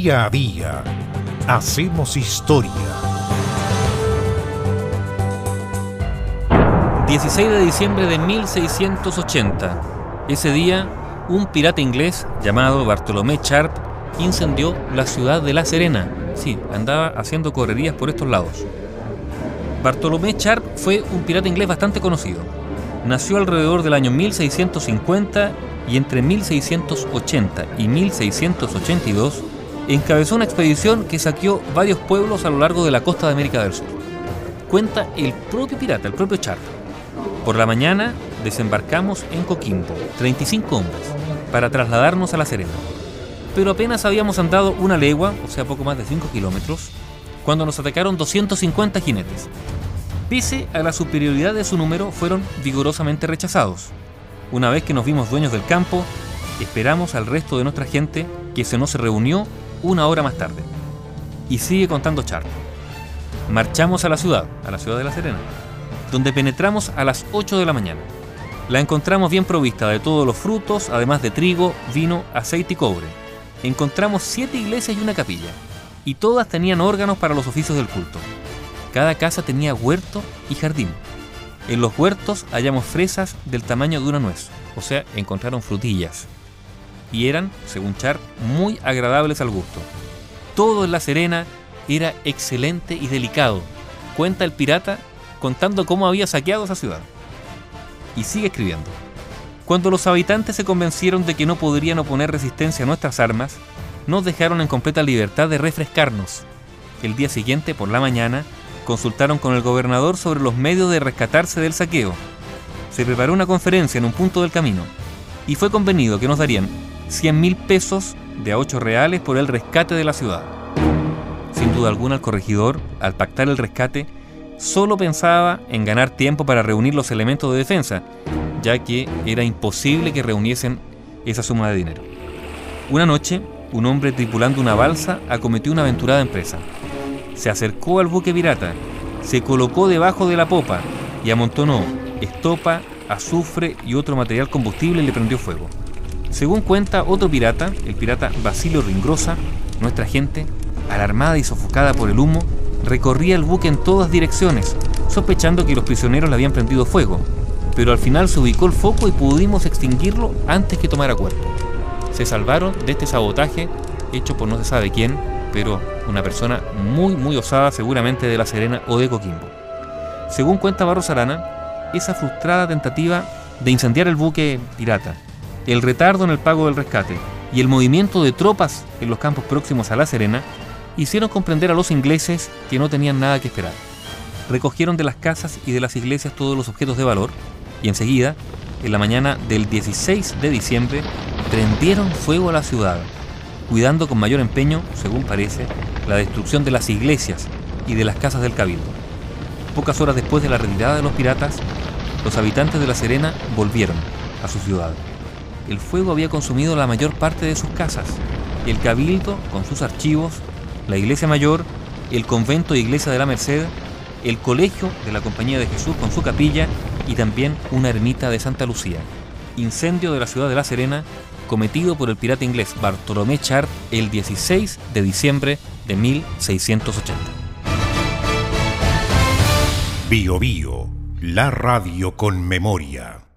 Día a día hacemos historia. 16 de diciembre de 1680. Ese día, un pirata inglés llamado Bartolomé Sharp incendió la ciudad de La Serena. Sí, andaba haciendo correrías por estos lados. Bartolomé Sharp fue un pirata inglés bastante conocido. Nació alrededor del año 1650 y entre 1680 y 1682 encabezó una expedición que saqueó varios pueblos a lo largo de la costa de América del Sur. Cuenta el propio pirata, el propio Sharp. Por la mañana desembarcamos en Coquimbo, 35 hombres, para trasladarnos a La Serena. Pero apenas habíamos andado una legua, o sea, poco más de 5 kilómetros, cuando nos atacaron 250 jinetes. Pese a la superioridad de su número, fueron vigorosamente rechazados. Una vez que nos vimos dueños del campo, esperamos al resto de nuestra gente que se nos reunió una hora más tarde. Y sigue contando Char. Marchamos a la ciudad, a la ciudad de La Serena, donde penetramos a las 8 de la mañana. La encontramos bien provista de todos los frutos, además de trigo, vino, aceite y cobre. Encontramos siete iglesias y una capilla, y todas tenían órganos para los oficios del culto. Cada casa tenía huerto y jardín. En los huertos hallamos fresas del tamaño de una nuez, o sea, encontraron frutillas. Y eran, según Char, muy agradables al gusto. Todo en La Serena era excelente y delicado, cuenta el pirata contando cómo había saqueado esa ciudad. Y sigue escribiendo. Cuando los habitantes se convencieron de que no podrían oponer resistencia a nuestras armas, nos dejaron en completa libertad de refrescarnos. El día siguiente, por la mañana, consultaron con el gobernador sobre los medios de rescatarse del saqueo. Se preparó una conferencia en un punto del camino y fue convenido que nos darían 100 mil pesos de a 8 reales por el rescate de la ciudad. Sin duda alguna el corregidor, al pactar el rescate, solo pensaba en ganar tiempo para reunir los elementos de defensa, ya que era imposible que reuniesen esa suma de dinero. Una noche, un hombre tripulando una balsa acometió una aventurada empresa. Se acercó al buque pirata, se colocó debajo de la popa y amontonó estopa, azufre y otro material combustible y le prendió fuego. Según cuenta otro pirata, el pirata Basilio Ringrosa, nuestra gente, alarmada y sofocada por el humo, recorría el buque en todas direcciones, sospechando que los prisioneros le habían prendido fuego, pero al final se ubicó el foco y pudimos extinguirlo antes que tomara cuerpo. Se salvaron de este sabotaje hecho por no se sabe quién, pero una persona muy muy osada seguramente de La Serena o de Coquimbo. Según cuenta Barros Arana, esa frustrada tentativa de incendiar el buque pirata, el retardo en el pago del rescate y el movimiento de tropas en los campos próximos a La Serena hicieron comprender a los ingleses que no tenían nada que esperar. Recogieron de las casas y de las iglesias todos los objetos de valor y enseguida, en la mañana del 16 de diciembre, prendieron fuego a la ciudad, cuidando con mayor empeño, según parece, la destrucción de las iglesias y de las casas del cabildo. Pocas horas después de la retirada de los piratas, los habitantes de La Serena volvieron a su ciudad. El fuego había consumido la mayor parte de sus casas y el cabildo, con sus archivos, la iglesia mayor, el convento e iglesia de la Merced, el colegio de la Compañía de Jesús con su capilla y también una ermita de Santa Lucía. Incendio de la ciudad de La Serena cometido por el pirata inglés Bartolomé Chart el 16 de diciembre de 1680. Bio Bio, la radio con memoria.